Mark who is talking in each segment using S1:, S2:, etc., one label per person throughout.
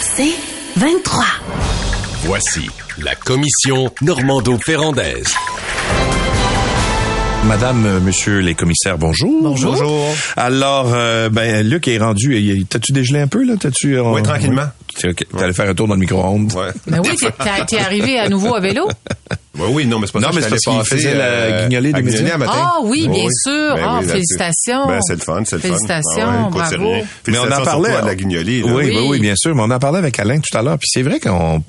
S1: C'est 23.
S2: Voici la commission Normando-Ferrandaise.
S3: Madame, euh, monsieur les commissaires, bonjour.
S4: Bonjour.
S3: Alors, euh, ben, Luc est rendu. T'as-tu dégelé un peu, là? T'as-tu, euh,
S4: Oui, tranquillement.
S3: Tu ok, t'allais faire un tour dans le micro-ondes?
S4: Ouais.
S5: Ben oui, t'es- arrivé à nouveau à vélo?
S4: Ouais, oui, non, mais c'est pas
S3: Non,
S4: ça
S3: mais
S4: que
S3: c'est parce qu'il faisait la guignolée des médias.
S5: Ah oui, bien sûr.
S4: Ben
S5: Ah,
S4: oui,
S5: félicitations.
S4: Ben, c'est le fun, c'est le fun.
S5: Félicitations,
S4: Ah c'est
S5: bravo.
S3: Mais on en parlait.
S4: à la guignolée.
S3: Oui, oui,
S5: Oui.
S3: oui, bien sûr. Mais on en parlait avec Alain tout à l'heure. Puis c'est vrai qu'on,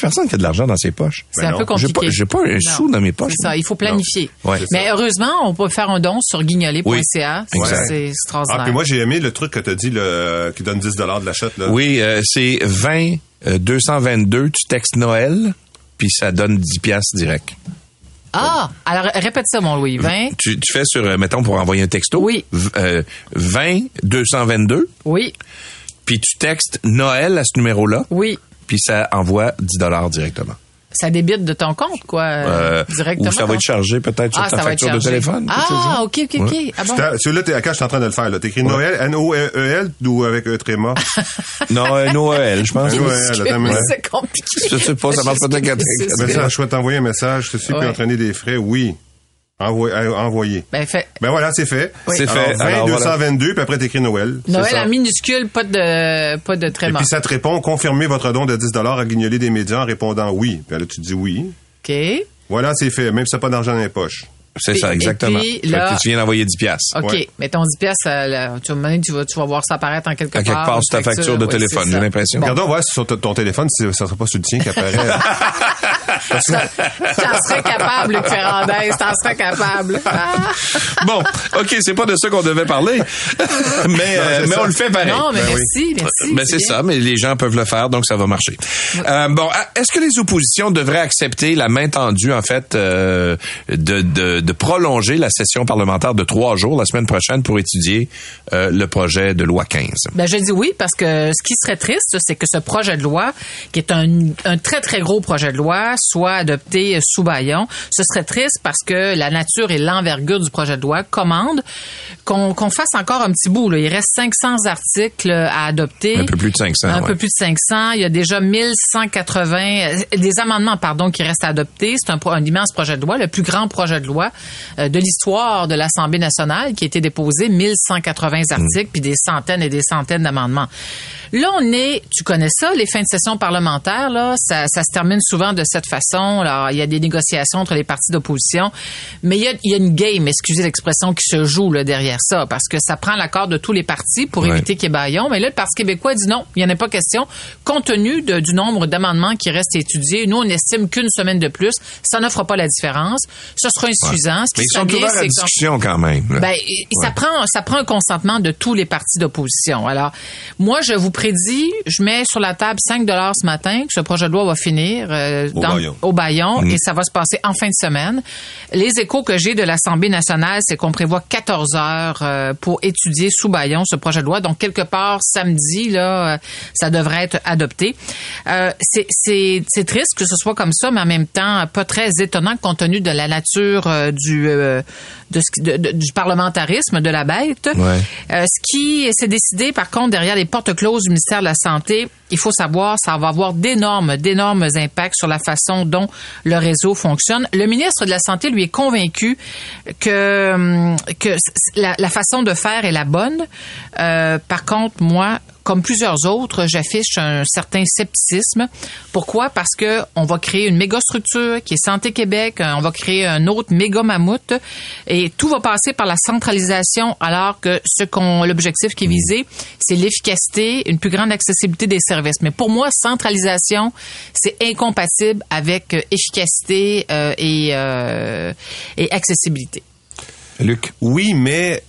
S3: personne qui a de l'argent dans ses poches.
S5: C'est
S4: Ben
S5: un
S4: non.
S5: peu compliqué.
S3: j'ai pas un
S5: Non.
S3: sou dans mes poches.
S5: C'est ça, il faut planifier.
S3: Ouais.
S5: Mais heureusement, on peut faire un don sur.
S3: Oui, exact.
S5: C'est
S4: Ah,
S5: extraordinaire.
S4: puis moi, j'ai aimé le truc que t'as dit, le, qui donne 10 de l'achat, là.
S3: Oui, euh, c'est 20 euh, 222. Tu textes Noël, puis ça donne 10 piastres direct.
S5: ah, alors répète ça, mon Louis. 20.
S3: Tu, tu fais sur, euh, mettons, pour envoyer un texto.
S5: Oui.
S3: v- euh, 20 222.
S5: Oui,
S3: Puis tu textes Noël à ce numéro-là.
S5: oui.
S3: Puis ça envoie 10 dollars directement.
S5: Ça débite de ton compte, quoi, euh,
S3: Euh,
S5: directement.
S3: ou ça va être chargé peut-être sur
S5: ah,
S3: ta facture de téléphone.
S5: Ah,
S3: comme
S5: ok, ok, ok. Ah bon?
S4: Celui-là, t'es à quand je suis en train de le faire, là. T'écris Noël, N-O-E-L, ou avec E tréma?
S3: Non, un Noël, je pense.
S4: Noël, mais-
S5: C'est compliqué.
S3: Je sais pas, ça marche peut-être qu'à-
S5: C'est ça.
S4: Je souhaite t'envoyer un message, ceci, puis
S5: Ouais.
S4: entraîner des frais, oui. Envoyer. euh, envoyer.
S5: Ben, fait.
S4: Ben voilà, c'est fait.
S3: C'est
S4: Alors,
S3: fait.
S4: 20
S3: Alors, voilà.
S4: 222, puis après t'écris Noël. C'est
S5: Noël en minuscule, pas de, pas de
S4: Et puis ça te répond, confirmez votre don de 10 à Guignolé des médias en répondant oui. Puis là, tu dis oui.
S5: OK.
S4: Voilà, c'est fait, même si t'as pas d'argent dans les poches.
S3: C'est
S5: Et-
S3: ça,
S5: et
S3: exactement.
S5: puis,
S3: Fait que
S5: là-
S3: tu viens d'envoyer 10 piastres.
S5: OK.
S4: Ouais.
S5: Mais ton 10 pièces, tu, vas- tu, vas, tu vas voir ça apparaître en quelque
S3: À
S5: part.
S3: quelque part sur ta facture de
S5: Ouais,
S3: téléphone, j'ai l'impression.
S5: Bon.
S4: Regardons voir si sur ton téléphone, si ça sera pas sur le tien qui apparaît.
S5: T'en serais capable, Luc Ferrandez. T'en serais capable.
S3: Bon, OK, c'est pas de ça qu'on devait parler. mais, euh, mais on le fait pareil.
S5: Non, mais
S4: Ben oui.
S5: merci, merci.
S3: Ben c'est ça, mais les gens peuvent le faire, donc ça va marcher. Euh, bon, à- est-ce que les oppositions devraient accepter la main tendue, en fait, euh, de, de, de prolonger la session parlementaire de trois jours la semaine prochaine pour étudier euh, le projet de loi 15?
S5: Ben, je dis oui parce que ce qui serait triste, c'est que ce projet de loi, qui est un, un très, très gros projet de loi, soit adopté sous baillon. Ce serait triste parce que la nature et l'envergure du projet de loi commandent qu'on qu'on fasse encore un petit bout. Là. Il reste 500 articles à adopter.
S3: Un peu plus de 500.
S5: Un
S3: ouais.
S5: peu plus de 500. Il y a déjà 1180 euh, des amendements pardon qui restent à adopter. C'est un, un immense projet de loi, le plus grand projet de loi de l'histoire de l'Assemblée nationale qui a été déposé 1180 articles puis des centaines et des centaines d'amendements. Là, on est, tu connais ça, les fins de session parlementaires, là, ça, ça se termine souvent de cette façon. Alors, il y a des négociations entre les partis d'opposition, mais il y a, il y a une game, excusez l'expression, qui se joue là, derrière ça, parce que ça prend l'accord de tous les partis pour
S3: Ouais.
S5: éviter qu'il y ait baillon. Mais là, le Parti québécois dit non, il n'y en a pas question. Compte tenu de- du nombre d'amendements qui restent à étudier, nous, on estime qu'une semaine de plus, ça ne fera pas la différence. Ce sera insuffisant. Ce qui
S3: Mais ils sont
S5: bien,
S3: ouverts à la discussion quand même. là.
S5: ben, ça prend ça prend un consentement de tous les partis d'opposition. Alors, moi, je vous prédis, je mets sur la table 5 dollars ce matin que ce projet de loi va finir euh,
S4: Au
S5: dans-
S4: Baillon.
S5: au Baillon
S3: Mm.
S5: et ça va se passer en fin de semaine. Les échos que j'ai de l'Assemblée nationale, c'est qu'on prévoit 14 heures euh, pour étudier sous Baillon ce projet de loi. Donc quelque part samedi là, euh, ça devrait être adopté. C'est triste que ce soit comme ça, mais en même temps pas très étonnant compte tenu de la nature euh, du euh, de ce qui- de- de- du parlementarisme de la bête.
S3: Ouais.
S5: Euh, ce qui s'est décidé, par contre, derrière les portes closes du ministère de la Santé, il faut savoir, ça va avoir d'énormes, d'énormes impacts sur la façon dont le réseau fonctionne. Le ministre de la Santé, lui, est convaincu que, hum, que la, la façon de faire est la bonne. Par contre, moi, comme plusieurs autres, j'affiche un certain scepticisme. Pourquoi? Parce que on va créer une méga structure qui est Santé Québec, on va créer un autre méga mammouth et tout va passer par la centralisation alors que ce qu'on l'objectif qui est visé, c'est l'efficacité, une plus grande accessibilité des services. Mais pour moi, centralisation, c'est incompatible avec euh, efficacité euh, et, euh, et accessibilité.
S3: Luc?
S4: oui, mais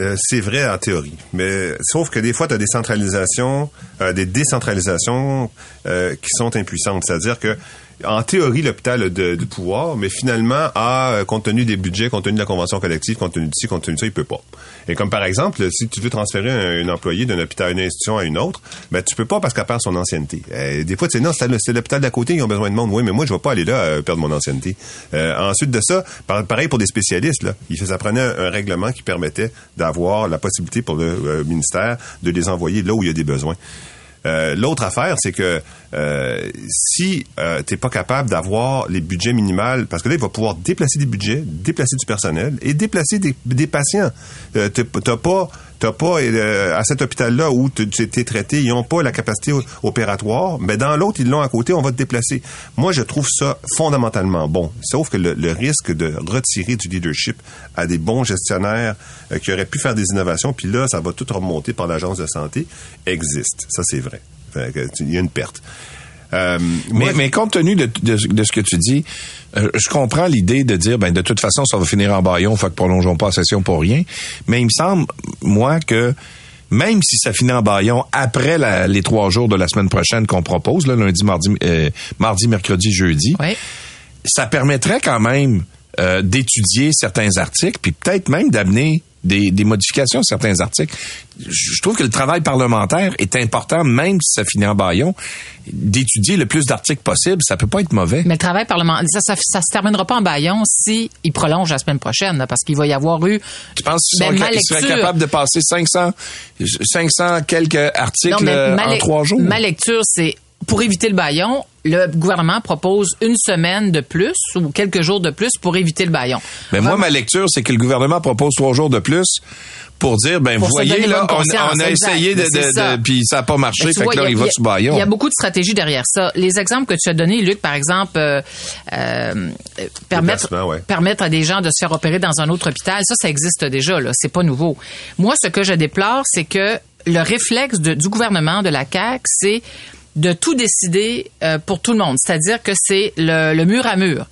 S4: euh, c'est vrai en théorie. Mais sauf que des fois, tu as des centralisations, euh, des décentralisations euh, qui sont impuissantes. C'est-à-dire que en théorie, l'hôpital a de, pouvoir, mais finalement, a, euh, compte tenu des budgets, compte tenu de la convention collective, compte tenu de ci, compte tenu de ça, il peut pas. Et comme par exemple, si tu veux transférer un, un employé d'un hôpital une institution à une autre, ben tu peux pas parce qu'elle perd son ancienneté. Euh, des fois, tu sais, non, c'est l'hôpital d'à côté, ils ont besoin de monde. Oui, mais moi, je vais pas aller là euh, perdre mon ancienneté. Euh, ensuite de ça, par- pareil pour des spécialistes, là, il ça prenait un, un règlement qui permettait d'avoir la possibilité pour le euh, ministère de les envoyer là où il y a des besoins. Euh, L'autre affaire, c'est que euh, si euh, tu n'es pas capable d'avoir les budgets minimales, parce que là, il va pouvoir déplacer des budgets, déplacer du personnel et déplacer des, des patients. Euh, t'as pas t'as pas euh, à cet hôpital-là où tu es traité, ils n'ont pas la capacité opératoire, mais dans l'autre, ils l'ont à côté, on va te déplacer. Moi, je trouve ça fondamentalement bon. Sauf que le, le risque de retirer du leadership à des bons gestionnaires euh, qui auraient pu faire des innovations, puis là, ça va tout remonter par l'agence de santé, existe. Ça, c'est vrai. Il y a une perte.
S3: Euh, mais, mais, compte tenu de, de, de, ce que tu dis, euh, je comprends l'idée de dire, ben de toute façon, ça va finir en baillon, fait que prolongeons pas la session pour rien. Mais il me semble, moi, que même si ça finit en baillon après la, les trois jours de la semaine prochaine qu'on propose, là, lundi, mardi, euh, mardi, mercredi, jeudi,
S5: oui.
S3: ça permettrait quand même euh, d'étudier certains articles, puis peut-être même d'amener des, des, modifications à certains articles. Je trouve que le travail parlementaire est important, même si ça finit en baillon, d'étudier le plus d'articles possible. Ça peut pas être mauvais.
S5: Mais le travail parlementaire, ça, ça, ça, se terminera pas en baillon si il prolonge la semaine prochaine, là, parce qu'il va y avoir eu.
S3: Tu penses qu'ils ben, seraient capables de passer 500, 500 quelques articles non, en trois jours?
S5: Ma lecture, c'est pour éviter le baillon, le gouvernement propose une semaine de plus ou quelques jours de plus pour éviter le baillon.
S3: Mais moi, ma lecture, c'est que le gouvernement propose trois jours de plus pour dire, ben, vous voyez, là, on, on, a essayé de, de, de puis ça n'a pas marché, fait vois, que là, il va sous baillon.
S5: Il y a beaucoup de stratégies derrière ça. Les exemples que tu as donnés, Luc, par exemple, euh, euh, permettre, ouais. permettre à des gens de se faire opérer dans un autre hôpital, ça, ça existe déjà, là. C'est pas nouveau. Moi, ce que je déplore, c'est que le réflexe de, du gouvernement, de la CAQ, c'est de tout décider euh, pour tout le monde. C'est-à-dire que c'est le, le, mur à mur.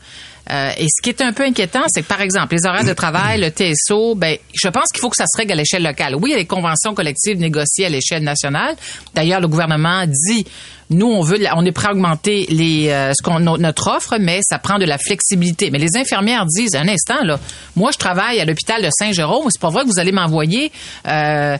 S5: Euh, et ce qui est un peu inquiétant, c'est que, par exemple, les horaires de travail, le TSO, ben, je pense qu'il faut que ça se règle à l'échelle locale. Oui, il y a les conventions collectives négociées à l'échelle nationale. D'ailleurs, le gouvernement dit nous, on veut, on est prêt à augmenter les, euh, ce qu'on, notre offre, mais ça prend de la flexibilité. Mais les infirmières disent, un instant, là, moi, je travaille à l'hôpital de Saint-Jérôme, c'est pas vrai que vous allez m'envoyer euh,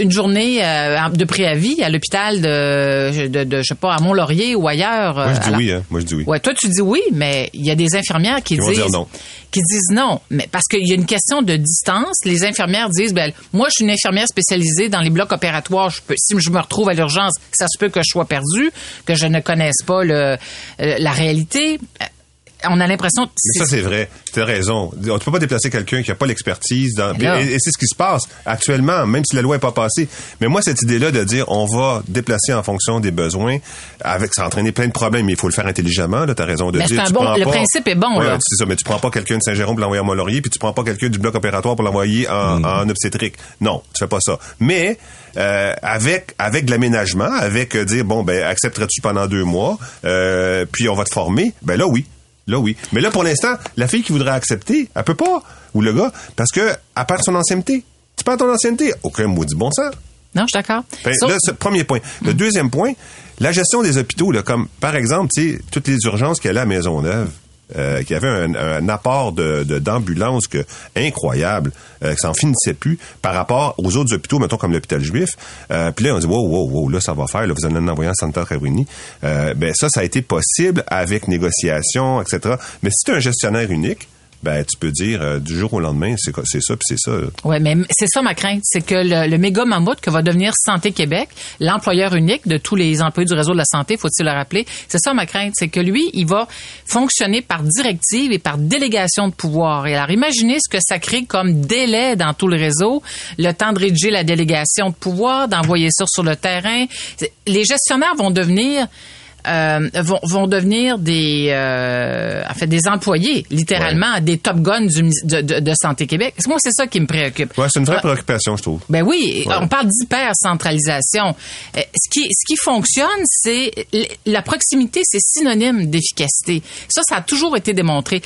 S5: une journée euh, de préavis à l'hôpital de, de, de, je sais pas, à Mont-Laurier ou ailleurs.
S4: Moi, je dis oui, hein. Moi, je dis oui.
S5: Ouais, toi, tu dis oui, mais il y a des infirmières qui, disent,
S4: non.
S5: Qui disent non. Mais parce qu'il y a une question de distance. Les infirmières disent, ben, moi, je suis une infirmière spécialisée dans les blocs opératoires. Je peux, si je me retrouve à l'urgence, ça se peut que je sois perdue que je ne connaisse pas le, la réalité on a l'impression.
S4: Mais ça, c'est vrai. Tu as raison. On ne peut pas déplacer quelqu'un qui n'a pas l'expertise. Dans... Et, et c'est ce qui se passe actuellement, même si la loi n'est pas passée. Mais moi, cette idée-là de dire on va déplacer en fonction des besoins, avec ça a entraîné plein de problèmes, mais il faut le faire intelligemment. Tu as raison de
S5: mais
S4: dire.
S5: Un bon, le
S4: pas...
S5: principe est bon.
S4: Ouais,
S5: là.
S4: C'est ça, mais tu prends pas quelqu'un de Saint-Jérôme pour l'envoyer à Mont-Laurier, puis tu prends pas quelqu'un du bloc opératoire pour l'envoyer en, mm. en, obstétrique. Non, tu fais pas ça. Mais euh, avec avec de l'aménagement, avec euh, dire bon ben accepterais-tu pendant deux mois, euh, puis on va te former, ben là oui. Là, oui. Mais là, pour l'instant, la fille qui voudrait accepter, elle peut pas. Ou le gars, parce que, à part son ancienneté. Tu perds ton ancienneté. Aucun maudit bon sens.
S5: Non, je suis d'accord.
S4: Ben. Là, premier point. Le deuxième point, la gestion des hôpitaux, là, comme, par exemple, tu sais, toutes les urgences qu'il y a à Maisonneuve, euh, qui avait un, un apport de, d'ambulance que incroyable, euh, que ça en finissait plus par rapport aux autres hôpitaux, mettons comme l'hôpital juif. Euh, puis là, on dit wow, wow, wow, là ça va faire, là, vous allez en envoyer en Santa Caroline. Euh, ben ça, ça a été possible avec négociation, etc. Mais si tu un gestionnaire unique, ben tu peux dire euh, du jour au lendemain, c'est c'est ça puis c'est ça.
S5: Oui, mais c'est ça ma crainte, c'est que le, le méga mammouth que va devenir Santé Québec, l'employeur unique de tous les employés du réseau de la santé, faut-il le rappeler, c'est ça ma crainte, c'est que lui, il va fonctionner par directive et par délégation de pouvoir. Et alors imaginez ce que ça crée comme délai dans tout le réseau, le temps de rédiger la délégation de pouvoir, d'envoyer ça sur le terrain. Les gestionnaires vont devenir euh, vont, vont devenir des, euh, en fait, des employés, littéralement, ouais. des top guns du, de, de, de, Santé Québec. Moi, c'est ça qui me préoccupe?
S4: Ouais, c'est une vraie ouais. préoccupation, je trouve.
S5: Ben oui, ouais. on parle d'hyper-centralisation. Euh, ce qui, ce qui fonctionne, c'est la proximité, c'est synonyme d'efficacité. Ça, ça a toujours été démontré.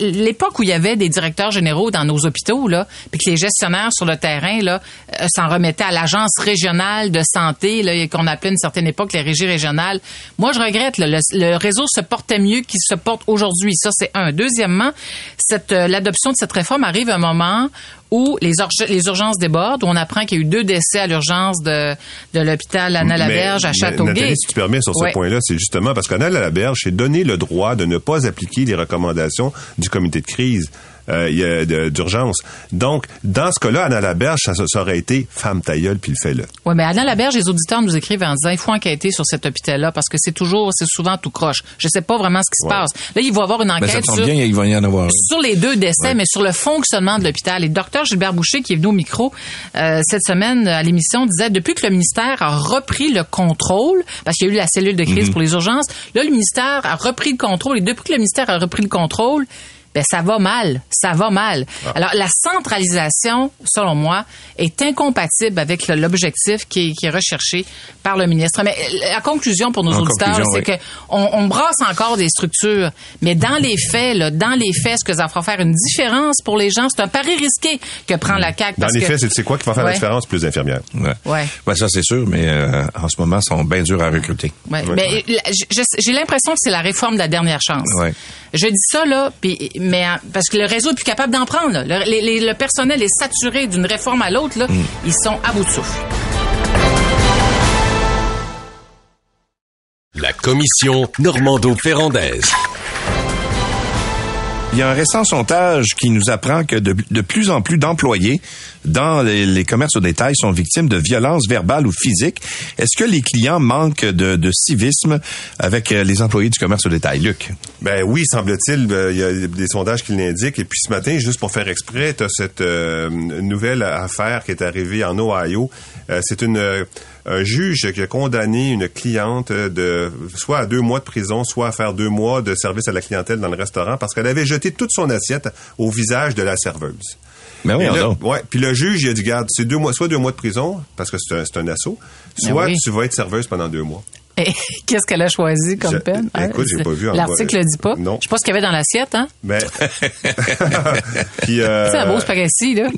S5: L'époque où il y avait des directeurs généraux dans nos hôpitaux, là, puis que les gestionnaires sur le terrain, là, euh, s'en remettaient à l'agence régionale de santé, là, qu'on appelait une certaine époque les régies régionales. Moi, je regrette. Le, réseau se portait mieux qu'il se porte aujourd'hui. Ça, c'est un. Deuxièmement, cette euh, l'adoption de cette réforme arrive à un moment où les, les urgences débordent, où on apprend qu'il y a eu deux décès à l'urgence de, de l'hôpital Anna Laberge à Châteauguay.
S4: Nathalie, si tu permets sur ce ouais. point-là, c'est justement parce qu'Anna Laberge s'est donné le droit de ne pas appliquer les recommandations du comité de crise. euh, d'urgence. Donc, dans ce cas-là, Anna Laberge, ça, ça aurait été femme ta gueule, puis le fais-le.
S5: Oui, mais Anna Laberge, les auditeurs nous écrivent en disant il faut enquêter sur cet hôpital-là parce que c'est toujours, c'est souvent tout croche. Je sais pas vraiment ce qui se
S4: Ouais.
S5: passe. Là, il va y avoir une
S3: Ben, ça
S5: enquête sur,
S3: bien, il va y en avoir. un.
S5: sur les deux décès, mais sur le fonctionnement de l'hôpital. Et le docteur Gilbert Boucher, qui est venu au micro euh, cette semaine à l'émission, disait depuis que le ministère a repris le contrôle, parce qu'il y a eu la cellule de crise pour les urgences, là, le ministère a repris le contrôle. Et depuis que le ministère a repris le contrôle, ben ça va mal, ça va mal. Alors la centralisation, selon moi, est incompatible avec l'objectif qui est, qui est recherché par le ministre. Mais la conclusion pour nos
S3: En
S5: auditeurs, c'est
S3: oui.
S5: que on, on brasse encore des structures, mais dans les faits, là, dans les faits, est-ce que ça va faire une différence pour les gens C'est un pari risqué que prend la CAQ.
S4: Dans
S5: parce
S4: les
S5: que-
S4: faits, c'est- c'est quoi qui va faire
S5: Ouais.
S4: la différence? Plus d'infirmières.
S3: Ouais.
S5: Ouais.
S3: Ben, ça, c'est sûr, mais euh, en ce moment, ils sont bien durs à recruter.
S5: Ouais, mais la- je- j'ai l'impression que c'est la réforme de la dernière chance.
S3: Ouais.
S5: Je dis ça là, puis mais euh, parce que le réseau est plus capable d'en prendre. là. Le, les- les- le personnel est saturé d'une réforme à l'autre. là. Ils sont à bout de souffle.
S2: La commission Normando-Ferrandaise.
S3: Il y a un récent sondage qui nous apprend que de, de plus en plus d'employés dans les, commerces au détail sont victimes de violences verbales ou physiques. Est-ce que les clients manquent de, civisme avec euh, les employés du commerce au détail? Luc?
S4: Ben oui, semble-t-il, euh, il y a des sondages qui l'indiquent. Et puis ce matin, juste pour faire exprès, tu as cette euh, nouvelle affaire qui est arrivée en Ohio. Euh, c'est une un juge qui a condamné une cliente de soit à deux mois de prison, soit à faire deux mois de service à la clientèle dans le restaurant parce qu'elle avait jeté toute son assiette au visage de la serveuse.
S3: Ben oui,
S4: là, ouais, puis le juge, il a dit, garde, c'est deux mois, soit deux mois de prison, parce que c'est un, c'est un assaut, soit
S5: oui.
S4: tu vas être serveuse pendant deux mois.
S5: Et Qu'est-ce qu'elle a choisi comme
S4: Je-
S5: peine?
S4: écoute, j'ai pas vu
S5: L'article le dit pas.
S4: Non.
S5: Je sais pas ce qu'il y avait dans l'assiette, hein?
S4: Ben, puis, euh,
S5: C'est un beau spaghetti, là.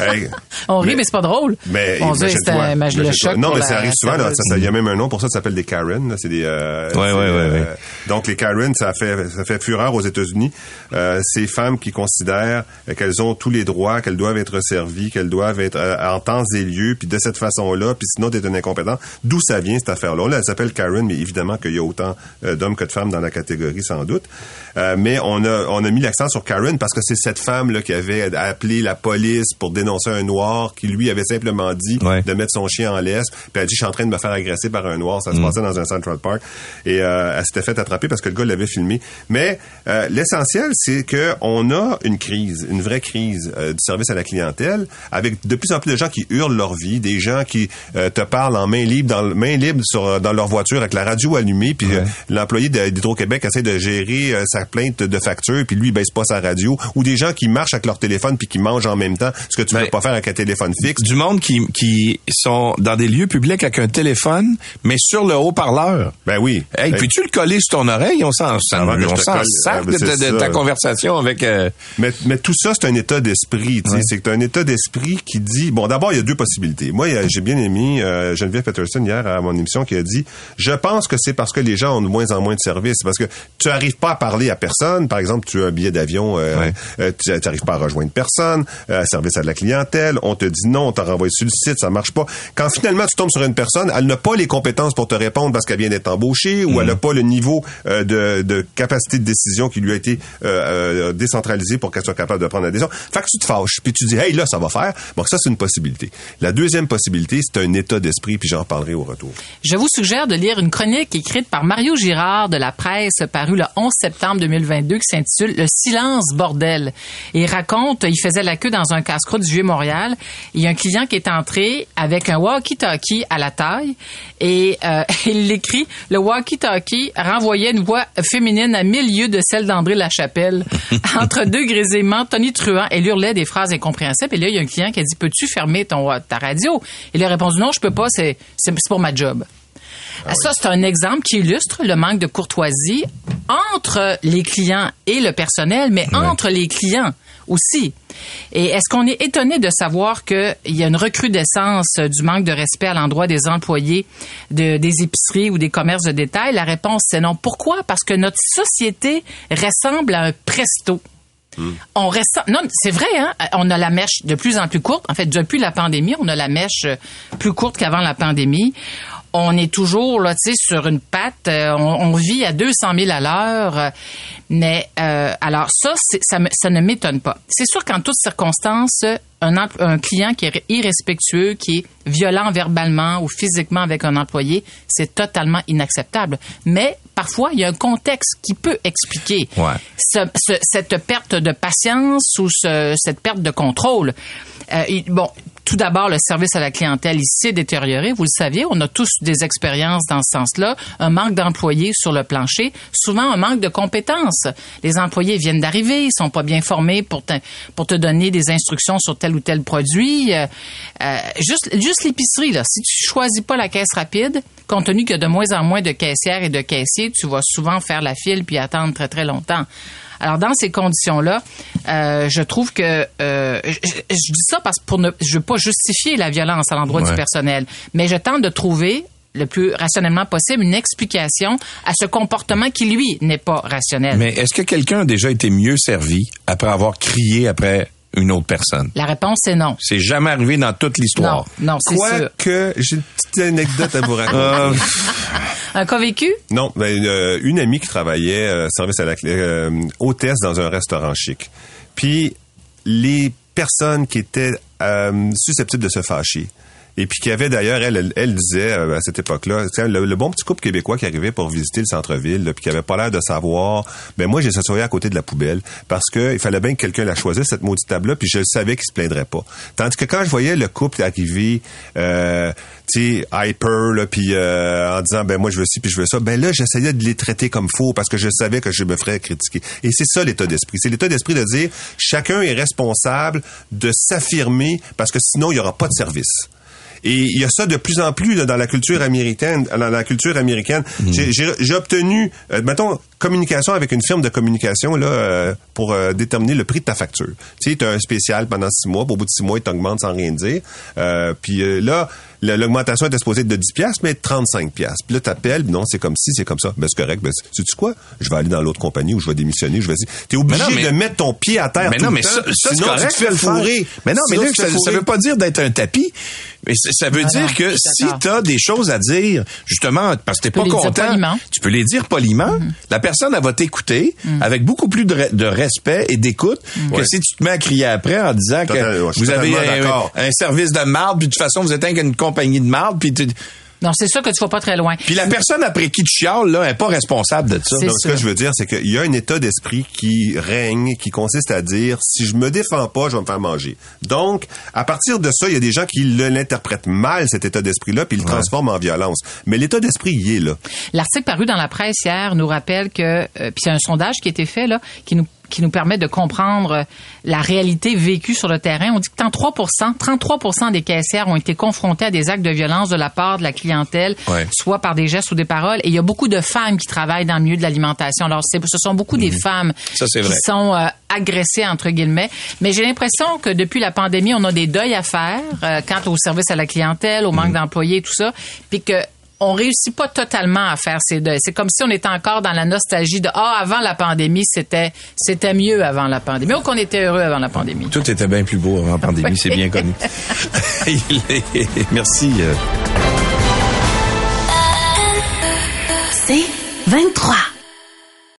S4: hey,
S5: On rit,
S4: mais-
S5: mais, c'est pas drôle.
S4: Mais
S5: Bon, ça, c'est un le choc.
S4: Non, mais ça arrive souvent. Il y a même un nom pour ça, ça s'appelle des Karen. là, C'est des. Euh,
S3: Ouais, ouais, ouais,
S4: euh,
S3: ouais.
S4: Donc les Karen, ça fait ça fait fureur aux États-Unis. Euh, ces femmes qui considèrent euh, qu'elles ont tous les droits, qu'elles doivent être servies, qu'elles doivent être euh, en temps et lieu, puis de cette façon-là, puis sinon t'es un incompétent. D'où ça vient cette affaire-là? Là, elle s'appelle Karen, mais évidemment qu'il y a autant euh, d'hommes que de femmes dans la catégorie, sans doute. Euh, mais on a on a mis l'accent sur Karen parce que c'est cette femme là qui avait appelé la police pour dénoncer un noir qui lui avait simplement dit
S3: Ouais.
S4: de mettre son chien en laisse. Puis elle dit, je suis en train de me faire agresser par un noir. Ça se passait dans un Central Park. Et euh, elle s'était fait attraper parce que le gars l'avait filmé. Mais euh, l'essentiel, c'est que on a une crise, une vraie crise euh, du service à la clientèle, avec de plus en plus de gens qui hurlent leur vie, des gens qui te parlent en main libre, dans le- main libre sur, dans leur voiture avec la radio allumée, puis euh, l'employé d'Hydro-Québec essaie de gérer euh, sa plainte de facture, puis lui il baisse pas sa radio, ou des gens qui marchent avec leur téléphone puis qui mangent en même temps, ce que tu
S3: Ben,
S4: peux pas faire avec un téléphone fixe.
S3: Du monde qui, qui sont dans des lieux publics avec un téléphone, mais sur le haut-parleur.
S4: Ben oui.
S3: Hey,
S4: Hey,
S3: peux-tu le coller sur ton oreille? On s'en s'en
S4: colle,
S3: sac
S4: ah, ben,
S3: de, de- ta conversation avec... euh,
S4: Mais, mais tout ça, c'est un état d'esprit.
S3: Ouais.
S4: C'est un état d'esprit qui dit... Bon, d'abord, il y a deux possibilités. Moi, j'ai bien aimé euh, Geneviève Peterson hier à mon émission qui a dit, je pense que c'est parce que les gens ont de moins en moins de services. C'est parce que tu arrives pas à parler à personne. Par exemple, tu as un billet d'avion, euh,
S3: Ouais.
S4: euh, tu n'arrives pas à rejoindre personne, euh, service à la clientèle, on te dit non, on t'a renvoyé sur le site, ça marche pas. Quand finalement tu tombes sur une personne, elle n'a pas les compétences pour te répondre parce qu'elle vient d'être embauchée ou elle n'a pas le niveau euh, de, de capacité de décision qui lui a été euh, euh, décentralisé pour qu'elle soit capable de prendre la décision. Fait que tu te fâches, puis tu dis hey là ça va faire. Bon ça c'est une possibilité. La deuxième possibilité c'est un état d'esprit puis j'en reparlerai au retour.
S5: Je vous suggère de lire une chronique écrite par Mario Girard de la presse parue le 11 septembre 2022 qui s'intitule Le silence bordel. Il raconte, il faisait la queue dans un casse-croûte du Vieux-Montréal. Il y a un client qui est entré avec un walkie-talkie à la taille et euh, il l'écrit, le walkie-talkie renvoyait une voix féminine à mille lieues de celle d'André Lachapelle. Entre deux grésillements, Tony Truant, elle hurlait des phrases incompréhensibles. Et là, il y a un client qui a dit, peux-tu fermer ton, ta radio? Il a répondu, non, je peux pas, c'est pour ma job. Ça, c'est un exemple qui illustre le manque de courtoisie entre les clients et le personnel, mais entre les clients aussi. Et est-ce qu'on est étonné de savoir qu'il y a une recrudescence du manque de respect à l'endroit des employés de, des épiceries ou des commerces de détail? La réponse, c'est non. Pourquoi? Parce que notre société ressemble à un presto. On reste non c'est vrai hein? On a la mèche de plus en plus courte en fait depuis la pandémie on a la mèche plus courte qu'avant la pandémie on est toujours là, tu sais, sur une patte. Euh, on, on vit à 200 000 à l'heure. euh, mais euh, alors ça, ça, me- ça ne m'étonne pas. C'est sûr qu'en toutes circonstances, un, client qui est irrespectueux, qui est violent verbalement ou physiquement avec un employé, c'est totalement inacceptable. Mais parfois, il y a un contexte qui peut expliquer
S3: Ouais.
S5: ce- ce- cette perte de patience ou ce- cette perte de contrôle. Euh, bon, tout d'abord, le service à la clientèle, il s'est détérioré. Vous le saviez, on a tous des expériences dans ce sens-là. Un manque d'employés sur le plancher, souvent un manque de compétences. Les employés viennent d'arriver, ils sont pas bien formés pour te, pour te donner des instructions sur tel ou tel produit. Euh, euh, juste juste l'épicerie, là. Si tu choisis pas la caisse rapide, compte tenu qu'il y a de moins en moins de caissières et de caissiers, tu vas souvent faire la file puis attendre très, très longtemps. Alors, dans ces conditions-là, euh, je trouve que euh, je, dis ça parce que pour ne, je veux pas justifier la violence à l'endroit
S3: Ouais.
S5: du personnel, mais je tente de trouver le plus rationnellement possible une explication à ce comportement qui lui n'est pas rationnel.
S3: Mais est-ce que quelqu'un a déjà été mieux servi après avoir crié après une autre personne?
S5: La réponse est non.
S3: C'est jamais arrivé dans toute
S5: Non,
S3: l'histoire.
S5: non, c'est sûr.
S4: Quoique, j'ai une petite anecdote à vous raconter.
S3: Euh,
S5: Un cas vécu?
S4: Non, ben, euh, une amie qui travaillait euh, service à la clé- euh, hôtesse dans un restaurant chic. Puis les personnes qui étaient euh, susceptibles de se fâcher. Et puis qui avait d'ailleurs, elle, elle, disait euh, à cette époque-là, le, le bon petit couple québécois qui arrivait pour visiter le centre-ville, puis qui avait pas l'air de savoir, ben moi j'ai s'assoyé à côté de la poubelle parce que il fallait bien que quelqu'un la choisisse cette maudite table-là, puis je savais qu'il se plaindrait pas. Tandis que quand je voyais le couple arriver, euh, tu sais, hyper, là, puis euh, en disant ben moi je veux ci puis je veux ça, ben là j'essayais de les traiter comme faux parce que je savais que je me ferais critiquer. Et c'est ça l'état d'esprit. C'est l'état d'esprit de dire chacun est responsable de s'affirmer parce que sinon il y aura pas de service. Et il y a ça de plus en plus là, dans la culture américaine. Dans la culture américaine, J'ai- j'ai j'ai obtenu, euh, mettons, communication avec une firme de communication là euh, pour euh, déterminer le prix de ta facture. Tu sais, tu as un spécial pendant six mois, puis au bout de six mois, il t'augmente sans rien dire. Euh, puis euh, là, l'augmentation était supposée être de 10 piastres, mais être 35 piastres. Puis là, t'appelles, non, c'est comme si, c'est comme ça. Ben c'est correct. Ben, sais tu quoi? Je vais aller dans l'autre compagnie ou je vais démissionner je vais... T'es obligé
S3: Mais non, mais-
S4: de mettre ton pied à terre
S3: mais
S4: tout
S3: non,
S4: le
S3: mais
S4: temps,
S3: ça, ça c'est
S4: sinon
S3: correct
S4: tu te fais
S3: de le
S4: fourrer.
S3: Mais non, mais
S4: Sinon,
S3: Luc,
S4: tu
S3: ça, veut pas dire d'être un tapis. Mais ça veut
S5: Ah
S3: dire
S5: non,
S3: que si tu as des choses à dire, justement, parce que t'es pas content, tu peux les dire poliment. La personne, elle va t'écouter avec beaucoup plus de, re- de respect et d'écoute que
S4: Ouais.
S3: si tu te mets à crier après en disant que vous avez un, service de marde, puis de toute façon, vous êtes un qu'une compagnie de marde, puis tu-
S5: Non, c'est sûr que tu vas pas très loin.
S3: puis la personne après qui tu chiales, là, elle est pas responsable de ça.
S5: C'est
S4: Donc, ce que je veux dire, c'est qu'il y a un état d'esprit qui règne, qui consiste à dire, si je me défends pas, je vais me faire manger. Donc, à partir de ça, il y a des gens qui le- l'interprètent mal, cet état d'esprit-là, puis ils le transforment en violence. Mais l'état d'esprit, il est là.
S5: L'article paru dans la presse hier nous rappelle que, euh, puis il y a un sondage qui a été fait là, qui nous qui nous permet de comprendre euh, la réalité vécue sur le terrain. On dit que 33 33 des caissières ont été confrontées à des actes de violence de la part de la clientèle,
S3: Ouais.
S5: soit par des gestes ou des paroles. Et il y a beaucoup de femmes qui travaillent dans le milieu de l'alimentation. Alors, ce sont beaucoup des femmes
S3: Mhm. Ça, c'est
S5: qui
S3: vrai.
S5: sont euh, agressées, entre guillemets. Mais j'ai l'impression que depuis la pandémie, on a des deuils à faire euh, quant au service à la clientèle, au manque
S3: Mhm.
S5: d'employés, tout ça. Puis que on réussit pas totalement à faire ces deuils. C'est comme si on était encore dans la nostalgie de ah avant la pandémie c'était c'était mieux avant la pandémie ou qu'on était heureux avant la pandémie.
S3: Tout était bien plus beau avant la pandémie, c'est bien connu. Merci.
S1: C'est 23.